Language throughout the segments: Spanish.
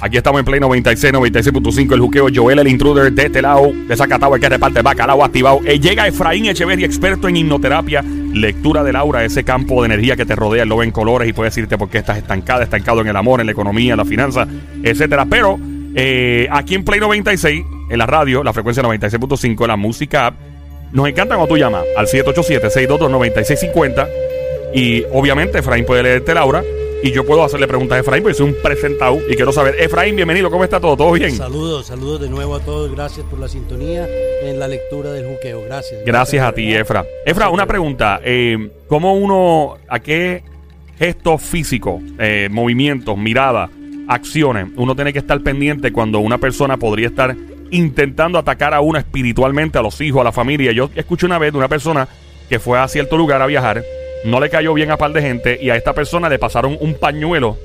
Aquí estamos en Play 96, 96.5. El juqueo Joel, el intruder de este lado, de el que reparte bacalao activado. Eh, llega Efraín Echeverri, experto en hipnoterapia, lectura del aura, ese campo de energía que te rodea, lo ve en colores y puede decirte por qué estás estancada, estancado en el amor, en la economía, en la finanza, etcétera. Pero eh, aquí en Play 96, en la radio, la frecuencia 96.5, la música nos encanta cuando tú llamas al 787-622-9650. Y obviamente Efraín puede leerte el aura y yo puedo hacerle preguntas a Efraín porque soy un presentado y quiero saber. Efraín, bienvenido, ¿cómo está todo? ¿Todo bien? Saludos, saludos de nuevo a todos. Gracias por la sintonía en la lectura del juqueo. Gracias. Gracias, a ti, Efra. Efra, una pregunta. Eh, ¿Cómo uno, a qué gestos físicos, eh, movimientos, miradas, acciones, uno tiene que estar pendiente cuando una persona podría estar intentando atacar a uno espiritualmente, a los hijos, a la familia? Yo escuché una vez de una persona que fue a cierto lugar a viajar no le cayó bien a par de gente y a esta persona le pasaron un pañuelo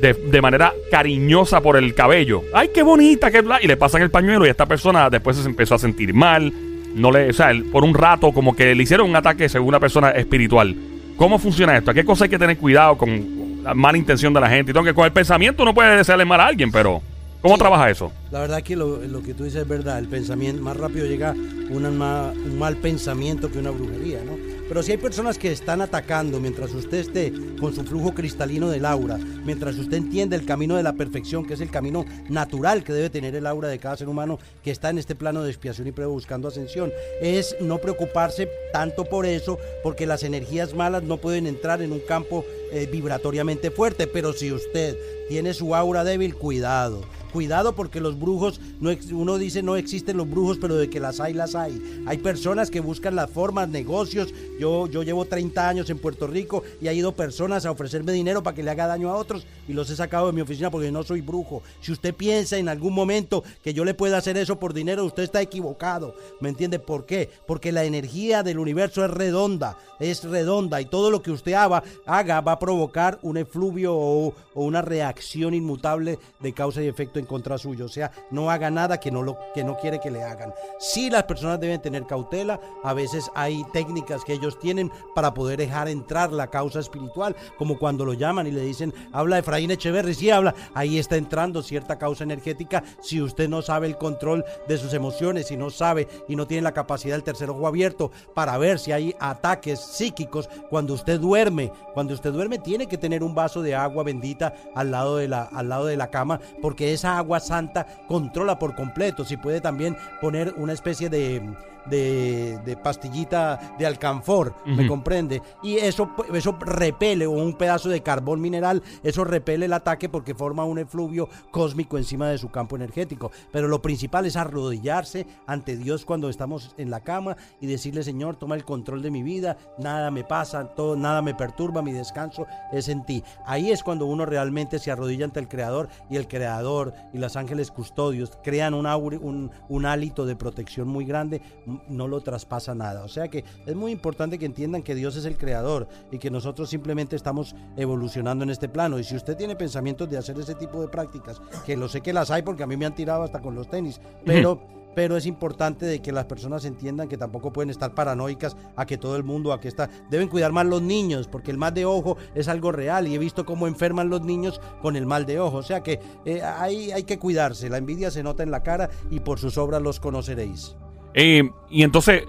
de, manera cariñosa por el cabello. ¡Ay, qué bonita! Qué bla! Y le pasan el pañuelo y esta persona después se empezó a sentir mal. No le, o sea, por un rato como que le hicieron un ataque según una persona espiritual. ¿Cómo funciona esto? ¿A qué cosa hay que tener cuidado con la mala intención de la gente? Y que con el pensamiento uno puede desearle mal a alguien, pero ¿cómo trabaja eso? La verdad que lo, que tú dices es verdad. El pensamiento, más rápido llega un mal pensamiento que una brujería, ¿no? Pero si hay personas que están atacando mientras usted esté con su flujo cristalino del aura, mientras usted entiende el camino de la perfección, que es el camino natural que debe tener el aura de cada ser humano que está en este plano de expiación y prueba buscando ascensión, es no preocuparse tanto por eso, porque las energías malas no pueden entrar en un campo eh, vibratoriamente fuerte. Pero si usted tiene su aura débil, cuidado Cuidado porque los brujos, no, uno dice no existen los brujos, pero de que las hay, las hay. Hay personas que buscan las formas, negocios. Yo, yo llevo 30 años en Puerto Rico y ha ido personas a ofrecerme dinero para que le haga daño a otros y los he sacado de mi oficina porque no soy brujo. Si usted piensa en algún momento que yo le pueda hacer eso por dinero, usted está equivocado. ¿Me entiende por qué? Porque la energía del universo es redonda, es redonda y todo lo que usted haga, haga va a provocar un efluvio o, o una reacción inmutable de causa y efecto en contra suyo. O sea, no haga nada que no, lo, que no quiere que le hagan. Sí, las personas deben tener cautela. A veces hay técnicas que ellos tienen para poder dejar entrar la causa espiritual, como cuando lo llaman y le dicen, habla Efraín Echeverri, sí habla. Ahí está entrando cierta causa energética. Si usted no sabe el control de sus emociones, si no sabe y no tiene la capacidad del tercer ojo abierto para ver si hay ataques psíquicos, cuando usted duerme, cuando usted duerme tiene que tener un vaso de agua bendita al lado de la, al lado de la cama, porque esa agua santa controla por completo. Si puede también poner una especie de de, pastillita de alcanfor, ¿me comprende? Y eso, eso repele, o un pedazo de carbón mineral, eso repele el ataque porque forma un efluvio cósmico encima de su campo energético. Pero lo principal es arrodillarse ante Dios cuando estamos en la cama y decirle, Señor, toma el control de mi vida, nada me pasa, todo, nada me perturba, mi descanso es en ti. Ahí es cuando uno realmente se arrodilla ante el Creador y el Creador y los ángeles custodios crean un, un, un hálito de protección muy grande no lo traspasa nada. O sea que es muy importante que entiendan que Dios es el creador y que nosotros simplemente estamos evolucionando en este plano. Y si usted tiene pensamientos de hacer ese tipo de prácticas, que lo sé que las hay porque a mí me han tirado hasta con los tenis, pero pero es importante de que las personas entiendan que tampoco pueden estar paranoicas a que todo el mundo, a que está, deben cuidar más los niños, porque el mal de ojo es algo real y he visto cómo enferman los niños con el mal de ojo, o sea que eh, hay, hay que cuidarse, la envidia se nota en la cara y por sus obras los conoceréis. Y entonces,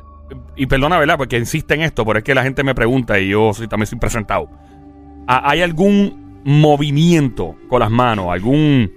y perdona, ¿verdad? Porque insiste en esto, pero es que la gente me pregunta y yo soy, también estoy presentado. ¿Hay algún movimiento con las manos? ¿Algún,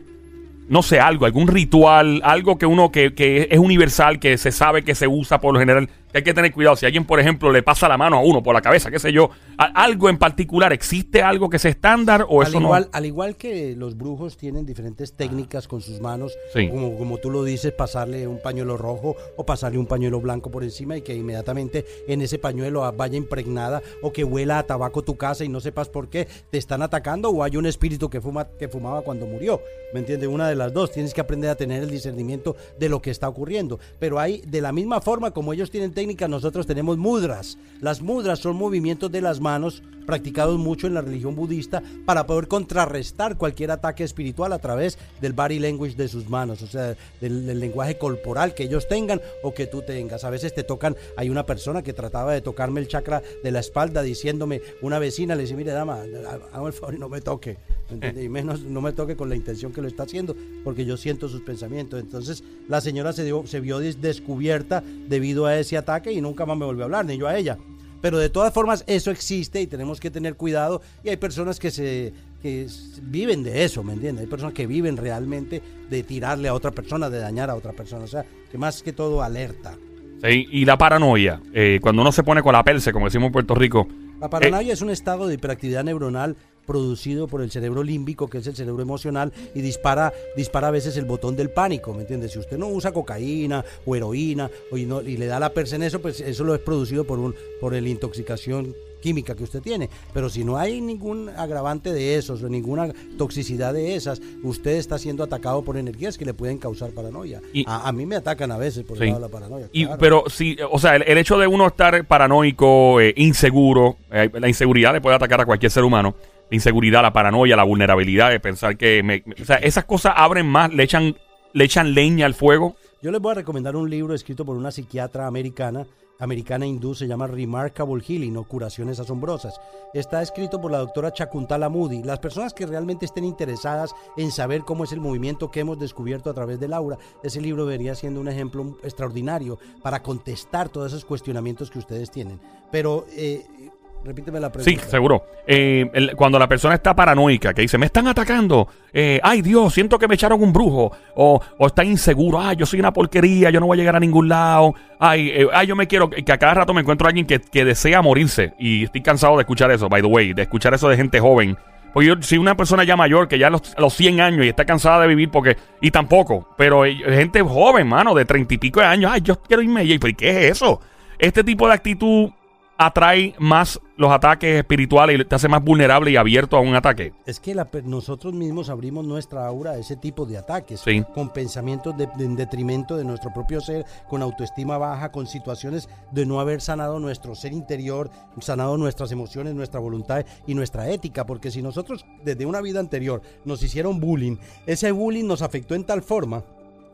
no sé, algo, algún ritual, algo que uno que, que es universal, que se sabe que se usa por lo general? Hay que tener cuidado. Si alguien, por ejemplo, le pasa la mano a uno por la cabeza, qué sé yo, algo en particular, ¿existe algo que sea estándar o al eso igual, no? Al igual que los brujos tienen diferentes técnicas con sus manos, como, como tú lo dices, pasarle un pañuelo rojo o pasarle un pañuelo blanco por encima y que inmediatamente en ese pañuelo vaya impregnada o que huela a tabaco tu casa y no sepas por qué te están atacando o hay un espíritu que, fuma, que fumaba cuando murió. ¿Me entiendes? Una de las dos. Tienes que aprender a tener el discernimiento de lo que está ocurriendo. Pero hay, de la misma forma como ellos tienen técnicas, nosotros tenemos mudras. Las mudras son movimientos de las manos practicados mucho en la religión budista para poder contrarrestar cualquier ataque espiritual a través del body language de sus manos, o sea, del, lenguaje corporal que ellos tengan o que tú tengas. A veces te tocan, hay una persona que trataba de tocarme el chakra de la espalda diciéndome, una vecina le dice, mire dama, hago el favor y no me toque. Y menos no me toque con la intención que lo está haciendo, porque yo siento sus pensamientos. Entonces la señora se, dio, se vio descubierta debido a ese ataque y nunca más me volvió a hablar, ni yo a ella. Pero de todas formas eso existe y tenemos que tener cuidado y hay personas que se que viven de eso, ¿me entiendes? Hay personas que viven realmente de tirarle a otra persona, de dañar a otra persona, o sea, que más que todo alerta. Sí, y la paranoia, eh, cuando uno se pone con la perse, como decimos en Puerto Rico. La paranoia es un estado de hiperactividad neuronal producido por el cerebro límbico, que es el cerebro emocional, y dispara, dispara a veces el botón del pánico, ¿me entiendes? Si usted no usa cocaína o heroína y, no, y le da la perse en eso, pues eso lo es producido por, un, por la intoxicación química que usted tiene. Pero si no hay ningún agravante de esos o ninguna toxicidad de esas, usted está siendo atacado por energías que le pueden causar paranoia. a, mí me atacan a veces por la paranoia. Y, Pero sí, o sea, el, hecho de uno estar paranoico, eh, inseguro, eh, la inseguridad le puede atacar a cualquier ser humano. La inseguridad, la paranoia, la vulnerabilidad de pensar que... o sea, esas cosas abren más, le echan, le echan leña al fuego. Yo les voy a recomendar un libro escrito por una psiquiatra americana americana hindú se llama Remarkable Healing o Curaciones Asombrosas. Está escrito por la doctora Chakuntala Moody. Las personas que realmente estén interesadas en saber cómo es el movimiento que hemos descubierto a través de Laura, ese libro debería siendo un ejemplo extraordinario para contestar todos esos cuestionamientos que ustedes tienen. Pero eh, Repíteme la pregunta. Sí, seguro. Eh, cuando la persona está paranoica, que dice, me están atacando, eh, ay Dios, siento que me echaron un brujo, o, o, está inseguro, ay, yo soy una porquería, yo no voy a llegar a ningún lado, ay, eh, ay yo me quiero, que a cada rato me encuentro a alguien que, que, desea morirse, y estoy cansado de escuchar eso, by the way, de escuchar eso de gente joven. Porque yo, si una persona ya mayor, que ya a los, los 100 años y está cansada de vivir, porque, y tampoco, pero gente joven, mano, de treinta y pico de años, ay, yo quiero irme, y ¿qué es eso? Este tipo de actitud atrae más los ataques espirituales y te hace más vulnerable y abierto a un ataque. Es que nosotros mismos abrimos nuestra aura a ese tipo de ataques, con pensamientos de, en detrimento de nuestro propio ser, con autoestima baja, con situaciones de no haber sanado nuestro ser interior, sanado nuestras emociones, nuestra voluntad y nuestra ética, porque si nosotros desde una vida anterior nos hicieron bullying, ese bullying nos afectó en tal forma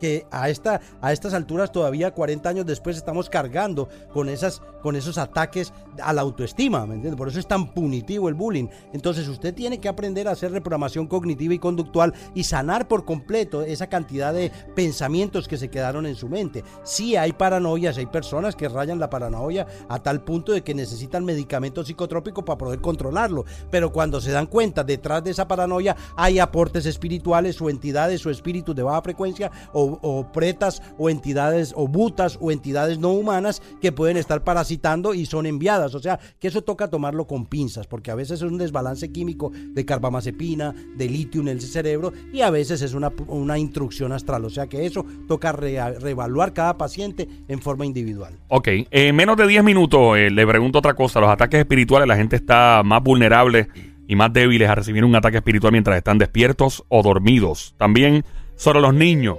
que a, esta, a estas alturas, todavía 40 años después, estamos cargando con, esas, con esos ataques a la autoestima, ¿me entiende? Por eso es tan punitivo el bullying. Entonces usted tiene que aprender a hacer reprogramación cognitiva y conductual y sanar por completo esa cantidad de pensamientos que se quedaron en su mente. Sí hay paranoias, hay personas que rayan la paranoia a tal punto de que necesitan medicamentos psicotrópicos para poder controlarlo, pero cuando se dan cuenta detrás de esa paranoia hay aportes espirituales o entidades o espíritus de baja frecuencia o o, pretas o entidades o butas o entidades no humanas que pueden estar parasitando y son enviadas. O sea, que eso toca tomarlo con pinzas, porque a veces es un desbalance químico de carbamazepina, de litio en el cerebro y a veces es una, una instrucción astral. O sea que eso toca reevaluar cada paciente en forma individual. Ok, en menos de 10 minutos eh, le pregunto otra cosa. Los ataques espirituales, la gente está más vulnerable y más débiles a recibir un ataque espiritual mientras están despiertos o dormidos. También sobre los niños.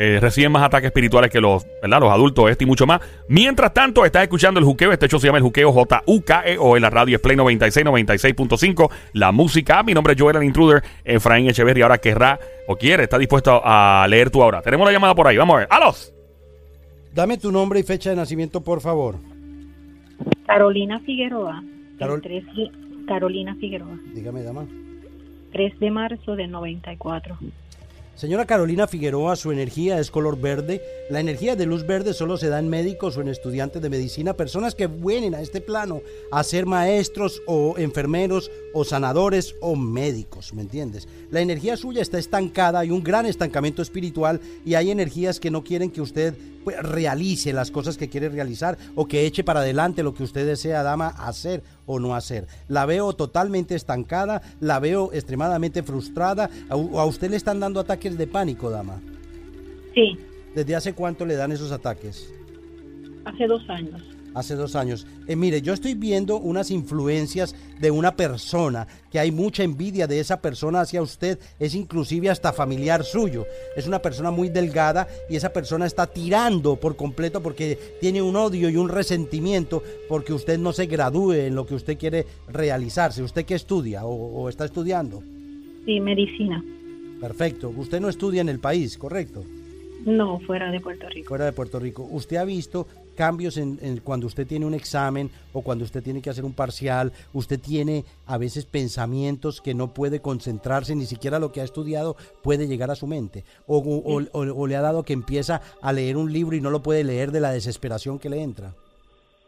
Eh, reciben más ataques espirituales que los, ¿verdad? los adultos, este y mucho más. Mientras tanto, estás escuchando el juqueo. Este hecho se llama el juqueo J-U-K-E-O en la radio es Play 96, 96.5. La música. Mi nombre es Joel, el intruder. Efraín Echeverry ahora querrá o quiere, está dispuesto a leer tu ahora. Tenemos la llamada por ahí. Vamos a ver. ¡Alos! Dame tu nombre y fecha de nacimiento, por favor. Carolina Figueroa. Carolina Figueroa. Dígame, dama. 3 de marzo del 94. Señora Carolina Figueroa, su energía es color verde. La energía de luz verde solo se da en médicos o en estudiantes de medicina, personas que vienen a este plano a ser maestros o enfermeros o sanadores o médicos, ¿me entiendes? La energía suya está estancada, hay un gran estancamiento espiritual y hay energías que no quieren que usted pues, realice las cosas que quiere realizar o que eche para adelante lo que usted desea, dama, hacer o no hacer. La veo totalmente estancada, la veo extremadamente frustrada. ¿A, a usted le están dando ataques de pánico, dama? Sí. ¿Desde hace cuánto le dan esos ataques? Hace dos años hace dos años. Eh, mire, yo estoy viendo unas influencias de una persona, que hay mucha envidia de esa persona hacia usted, es inclusive hasta familiar suyo. Es una persona muy delgada y esa persona está tirando por completo porque tiene un odio y un resentimiento porque usted no se gradúe en lo que usted quiere realizarse. ¿Usted qué estudia o, o está estudiando? Sí, medicina. Perfecto. Usted no estudia en el país, ¿correcto? No, fuera de Puerto Rico. Fuera de Puerto Rico. ¿Usted ha visto cambios en, en cuando usted tiene un examen o cuando usted tiene que hacer un parcial, usted tiene a veces pensamientos que no puede concentrarse, ni siquiera lo que ha estudiado puede llegar a su mente. O, o- o- o le ha dado que empieza a leer un libro y no lo puede leer de la desesperación que le entra.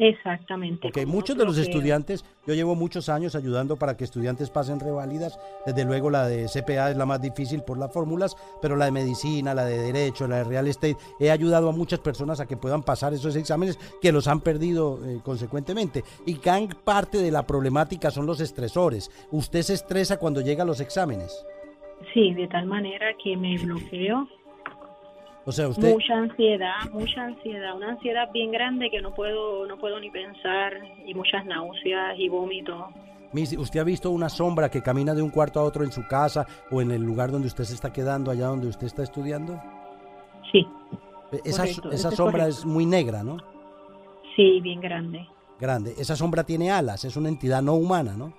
Exactamente. Porque muchos de los estudiantes, yo llevo muchos años ayudando para que estudiantes pasen reválidas. Desde luego la de CPA es la más difícil por las fórmulas, pero la de medicina, la de derecho, la de real estate, he ayudado a muchas personas a que puedan pasar esos exámenes que los han perdido eh, consecuentemente. Y gran parte de la problemática son los estresores. ¿Usted se estresa cuando llega a los exámenes? Sí, de tal manera que me bloqueo. O sea, usted... Mucha ansiedad, mucha ansiedad, una ansiedad bien grande que no puedo, no puedo ni pensar y muchas náuseas y vómitos. Miss, ¿Usted ha visto una sombra que camina de un cuarto a otro en su casa o en el lugar donde usted se está quedando, allá donde usted está estudiando? Sí, Esa, Correcto, esa es sombra correcto. es muy negra, ¿no? sí, bien grande. Grande. Esa sombra tiene alas, es una entidad no humana, ¿no?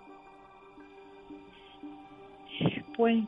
Pues,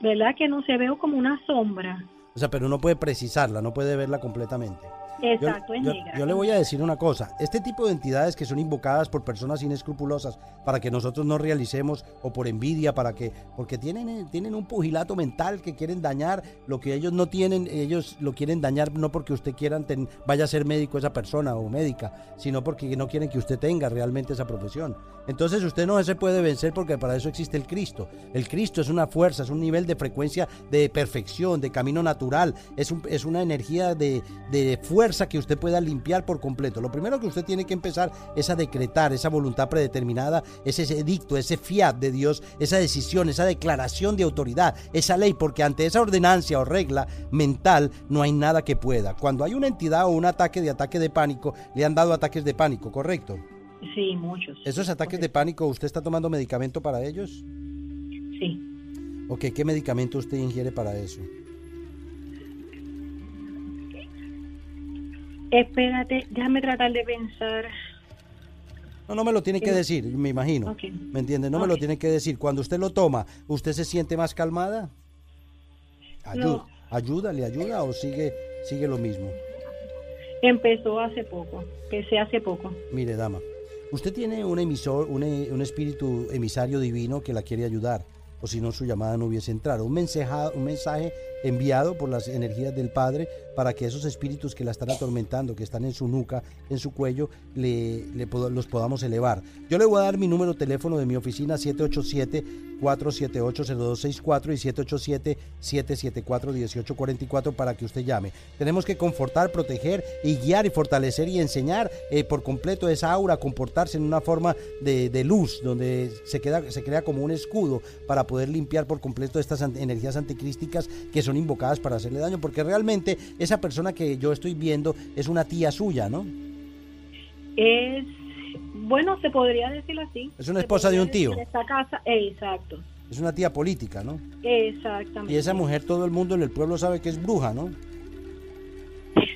¿verdad que no se veo como una sombra? O sea, pero no puede precisarla, no puede verla completamente. Yo- Exacto, es yo, negra. yo le voy a decir una cosa, este tipo de entidades que son invocadas por personas inescrupulosas para que nosotros no realicemos o por envidia, para que, porque tienen, eh, tienen un pugilato mental que quieren dañar lo que ellos no tienen, ellos lo quieren dañar no porque usted quieran ten- vaya a ser médico esa persona o médica, sino porque no quieren que usted tenga realmente esa profesión. Entonces usted no se puede vencer porque para eso existe el Cristo. El Cristo es una fuerza, es un nivel de frecuencia de perfección, de camino natural, es, un- es una energía de, de fuerza que usted pueda limpiar por completo. Lo primero que usted tiene que empezar es a decretar esa voluntad predeterminada, ese edicto, ese fiat de Dios, esa decisión, esa declaración de autoridad, esa ley, porque ante esa ordenancia o regla mental no hay nada que pueda. Cuando hay una entidad o un ataque de ataque de pánico, le han dado ataques de pánico, ¿correcto? Sí, muchos. Esos ataques de pánico, ¿usted está tomando medicamento para ellos? Sí. Ok, ¿qué medicamento usted ingiere para eso? Espérate, déjame tratar de pensar. No, no me lo tiene que Sí. decir, me imagino. ¿Me entiende? No me lo tiene que decir. Cuando usted lo toma, ¿usted se siente más calmada? Ayuda, No. ayuda, le ayuda o sigue, sigue lo mismo. Empezó hace poco, empecé hace poco. Mire, dama, usted tiene un emisor, un, e- un espíritu emisario divino que la quiere ayudar, o si no su llamada no hubiese entrado. Un mensaje, un mensaje enviado por las energías del Padre para que esos espíritus que la están atormentando, que están en su nuca, en su cuello, le, los podamos elevar. Yo le voy a dar mi número de teléfono de mi oficina 787-478-0264 y 787-774-1844 para que usted llame. Tenemos que confortar, proteger y guiar y fortalecer y enseñar eh, por completo esa aura a comportarse en una forma de, luz, donde se, queda, se crea como un escudo para poder limpiar por completo estas energías anticrísticas que son invocadas para hacerle daño, porque realmente esa persona que yo estoy viendo es una tía suya, ¿no? Es, bueno, se podría decir así. Es una esposa de un tío. decir Esta casa, exacto, Es una tía política, ¿no? exactamente. Y esa mujer todo el mundo en el pueblo sabe que es bruja, ¿no?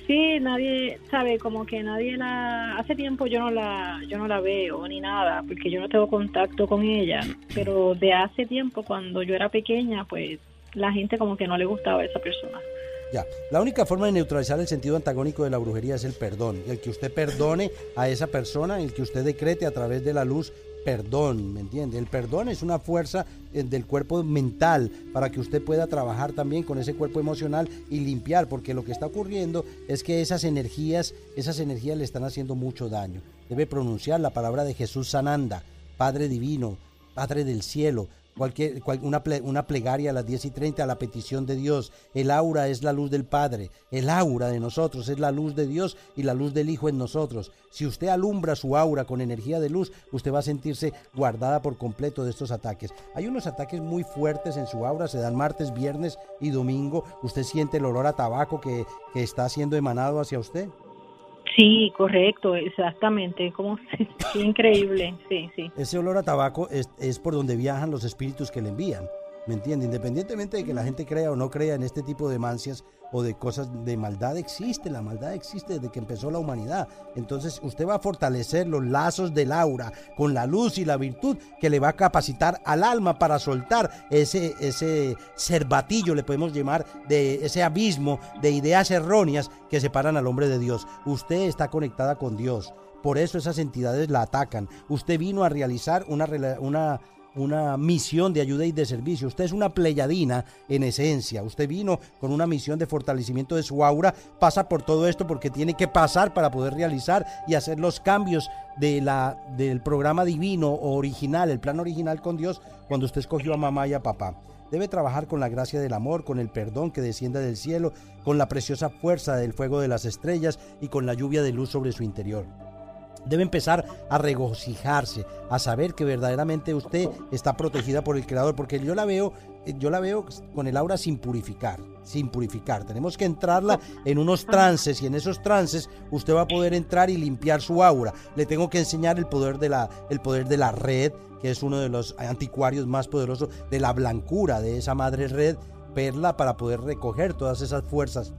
Sí, nadie sabe, como que nadie la. Hace tiempo yo no la, yo no la veo ni nada, porque yo no tengo contacto con ella. Pero de hace tiempo, cuando yo era pequeña, pues la gente como que no le gustaba a esa persona. Ya, la única forma de neutralizar el sentido antagónico de la brujería es el perdón. El que usted perdone a esa persona, el que usted decrete a través de la luz perdón, ¿me entiende? El perdón es una fuerza eh, del cuerpo mental para que usted pueda trabajar también con ese cuerpo emocional y limpiar, porque lo que está ocurriendo es que esas energías, esas energías le están haciendo mucho daño. Debe pronunciar la palabra de Jesús Sananda, Padre Divino, Padre del Cielo, cualquier, cual- una, una plegaria a las 10 y 30 a la petición de Dios. El aura es la luz del Padre, el aura de nosotros es la luz de Dios y la luz del Hijo en nosotros. Si usted alumbra su aura con energía de luz, usted va a sentirse guardada por completo de estos ataques. Hay unos ataques muy fuertes en su aura, se dan martes, viernes y domingo. Usted siente el olor a tabaco que, que está siendo emanado hacia usted. Sí, correcto, exactamente. Como increíble, sí, sí. Ese olor a tabaco es, es por donde viajan los espíritus que le envían. ¿Me entiende? Independientemente de que la gente crea o no crea en este tipo de mancias o de cosas de maldad, existe, la maldad existe desde que empezó la humanidad. Entonces usted va a fortalecer los lazos del aura con la luz y la virtud que le va a capacitar al alma para soltar ese, ese cervatillo, le podemos llamar, de ese abismo de ideas erróneas que separan al hombre de Dios. Usted está conectada con Dios. Por eso esas entidades la atacan. Usted vino a realizar una, una una misión de ayuda y de servicio. Usted es una pleyadina en esencia. Usted vino con una misión de fortalecimiento de su aura. Pasa por todo esto porque tiene que pasar para poder realizar y hacer los cambios de la, del programa divino original, el plan original con Dios, cuando usted escogió a mamá y a papá. Debe trabajar con la gracia del amor, con el perdón que descienda del cielo, con la preciosa fuerza del fuego de las estrellas y con la lluvia de luz sobre su interior debe empezar a regocijarse, a saber que verdaderamente usted está protegida por el creador, porque yo la veo, yo la veo con el aura sin purificar, sin purificar. Tenemos que entrarla en unos trances y en esos trances usted va a poder entrar y limpiar su aura. Le tengo que enseñar el poder de la, el poder de la red, que es uno de los anticuarios más poderosos, de la blancura de esa madre red perla para poder recoger todas esas fuerzas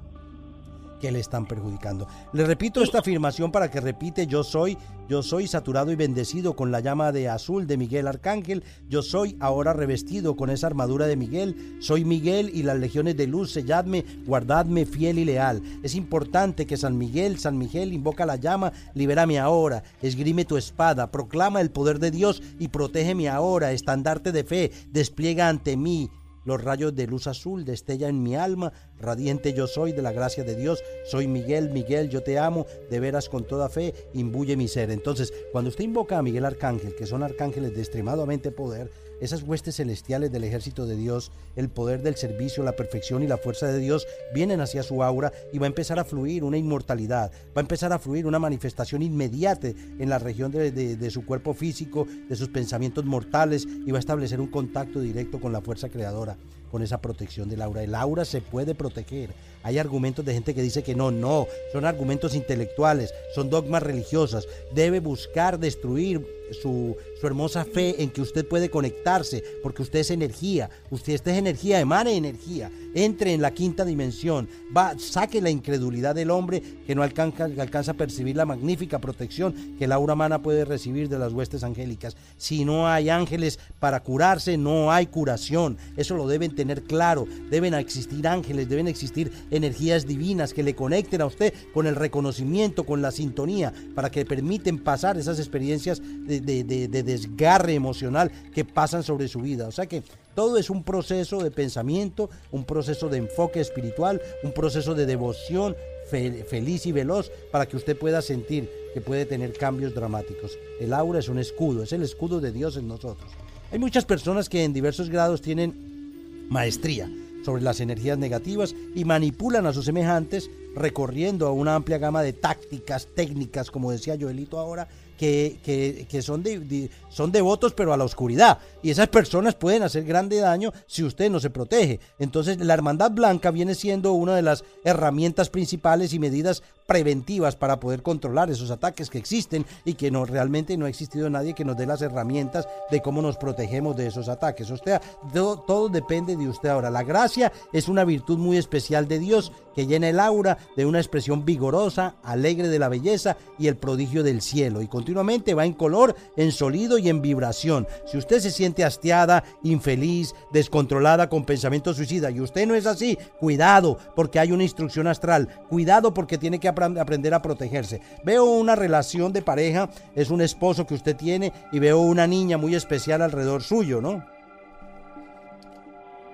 que le están perjudicando. Le repito esta afirmación para que repite, yo soy, yo soy saturado y bendecido con la llama de azul de Miguel Arcángel, yo soy ahora revestido con esa armadura de Miguel, soy Miguel y las legiones de luz, selladme, guardadme fiel y leal. Es importante que San Miguel, San Miguel invoca la llama, libérame ahora, esgrime tu espada, proclama el poder de Dios y protégeme ahora, estandarte de fe, despliega ante mí los rayos de luz azul destella en mi alma, radiante yo soy de la gracia de Dios, soy Miguel, Miguel, yo te amo, de veras con toda fe, imbuye mi ser. Entonces, cuando usted invoca a Miguel Arcángel, que son arcángeles de extremadamente poder, esas huestes celestiales del ejército de Dios, el poder del servicio, la perfección y la fuerza de Dios vienen hacia su aura y va a empezar a fluir una inmortalidad, va a empezar a fluir una manifestación inmediata en la región de, su cuerpo físico, de sus pensamientos mortales y va a establecer un contacto directo con la fuerza creadora con esa protección del aura. El aura se puede proteger. Hay argumentos de gente que dice que no, no, son argumentos intelectuales, son dogmas religiosas. Debe buscar destruir su, hermosa fe en que usted puede conectarse, porque usted es energía, usted, es energía, emane energía, entre en la quinta dimensión, va, saque la incredulidad del hombre que no alcanza, alcanza a percibir la magnífica protección que la aura humana puede recibir de las huestes angélicas. Si no hay ángeles para curarse, no hay curación. Eso lo deben tener claro. Deben existir ángeles, deben existir energías divinas que le conecten a usted con el reconocimiento, con la sintonía, para que permiten pasar esas experiencias de, de, desgarre emocional que pasan sobre su vida. O sea que todo es un proceso de pensamiento, un proceso de enfoque espiritual, un proceso de devoción feliz y veloz para que usted pueda sentir que puede tener cambios dramáticos. El aura es un escudo, es el escudo de Dios en nosotros. Hay muchas personas que en diversos grados tienen maestría sobre las energías negativas y manipulan a sus semejantes recorriendo a una amplia gama de tácticas, técnicas, como decía Joelito ahora, que, que, son, de, son devotos pero a la oscuridad. Y esas personas pueden hacer grande daño si usted no se protege. Entonces la Hermandad Blanca viene siendo una de las herramientas principales y medidas preventivas para poder controlar esos ataques que existen y que no realmente no ha existido nadie que nos dé las herramientas de cómo nos protegemos de esos ataques. Usted, todo, todo depende de usted ahora. La gracia es una virtud muy especial de Dios que llena el aura de una expresión vigorosa, alegre de la belleza y el prodigio del cielo y continuamente va en color, en sonido y en vibración. Si usted se siente hastiada, infeliz, descontrolada con pensamiento suicida y usted no es así, cuidado porque hay una instrucción astral, cuidado porque tiene que aprender a protegerse. Veo una relación de pareja, es un esposo que usted tiene y veo una niña muy especial alrededor suyo, ¿no?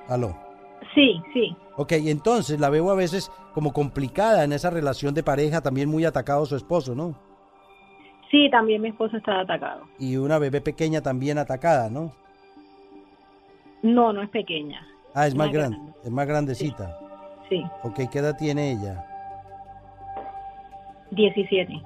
Aló. Sí, sí. Ok, entonces la veo a veces como complicada en esa relación de pareja, también muy atacado su esposo, ¿no? Sí, también mi esposo está atacado. Y una bebé pequeña también atacada, ¿no? No, no es pequeña. Ah, es más, grande, es más grandecita. Sí. Ok, ¿qué edad tiene ella? 17.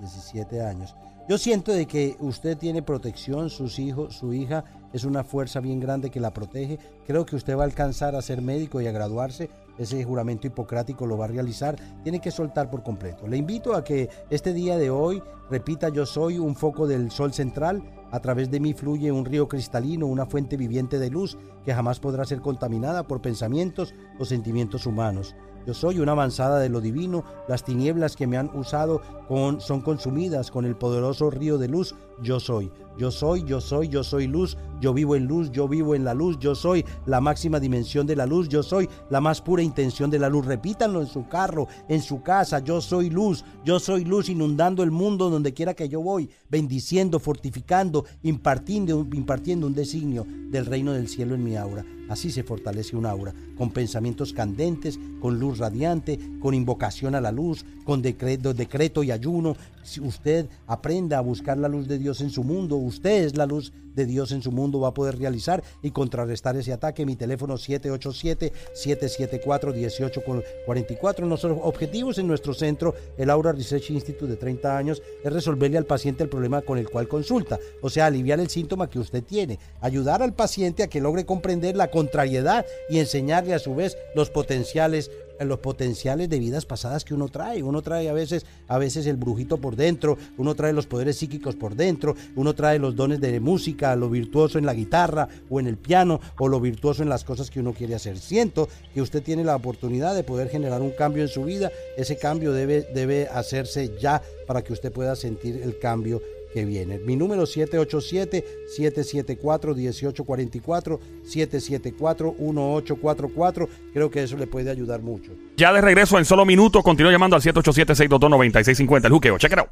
17 años. Yo siento de que usted tiene protección, sus hijos, su hija es una fuerza bien grande que la protege. Creo que usted va a alcanzar a ser médico y a graduarse ese juramento hipocrático lo va a realizar, tiene que soltar por completo. Le invito a que este día de hoy repita yo soy un foco del sol central, a través de mí fluye un río cristalino, una fuente viviente de luz que jamás podrá ser contaminada por pensamientos o sentimientos humanos. Yo soy una avanzada de lo divino, las tinieblas que me han usado son consumidas con el poderoso río de luz, yo soy. Yo soy, yo soy, yo soy luz, yo vivo en luz, yo vivo en la luz, yo soy la máxima dimensión de la luz, yo soy la más pura intención de la luz. Repítanlo en su carro, en su casa, yo soy luz, yo soy luz inundando el mundo donde quiera que yo voy, bendiciendo, fortificando, impartiendo, impartiendo un designio del reino del cielo en mi aura. Así se fortalece un aura, con pensamientos candentes, con luz radiante, con invocación a la luz, con decreto, decreto y ayuno. Si usted aprenda a buscar la luz de Dios en su mundo, usted es la luz de Dios en su mundo, va a poder realizar y contrarrestar ese ataque. Mi teléfono 787-774-1844. Nuestros objetivos en nuestro centro, el Aura Research Institute de 30 años, es resolverle al paciente el problema con el cual consulta, o sea, aliviar el síntoma que usted tiene, ayudar al paciente a que logre comprender la contrariedad y enseñarle a su vez los potenciales los potenciales de vidas pasadas que uno trae. Uno trae a veces, a veces el brujito por dentro, uno trae los poderes psíquicos por dentro, uno trae los dones de música, lo virtuoso en la guitarra o en el piano o lo virtuoso en las cosas que uno quiere hacer. Siento que usted tiene la oportunidad de poder generar un cambio en su vida. Ese cambio debe, debe hacerse ya para que usted pueda sentir el cambio que viene. Mi número 787-774-1844, 774-1844. Creo que eso le puede ayudar mucho. Ya de regreso en solo minutos, continúo llamando al 787-622-9650. El juqueo, check it out.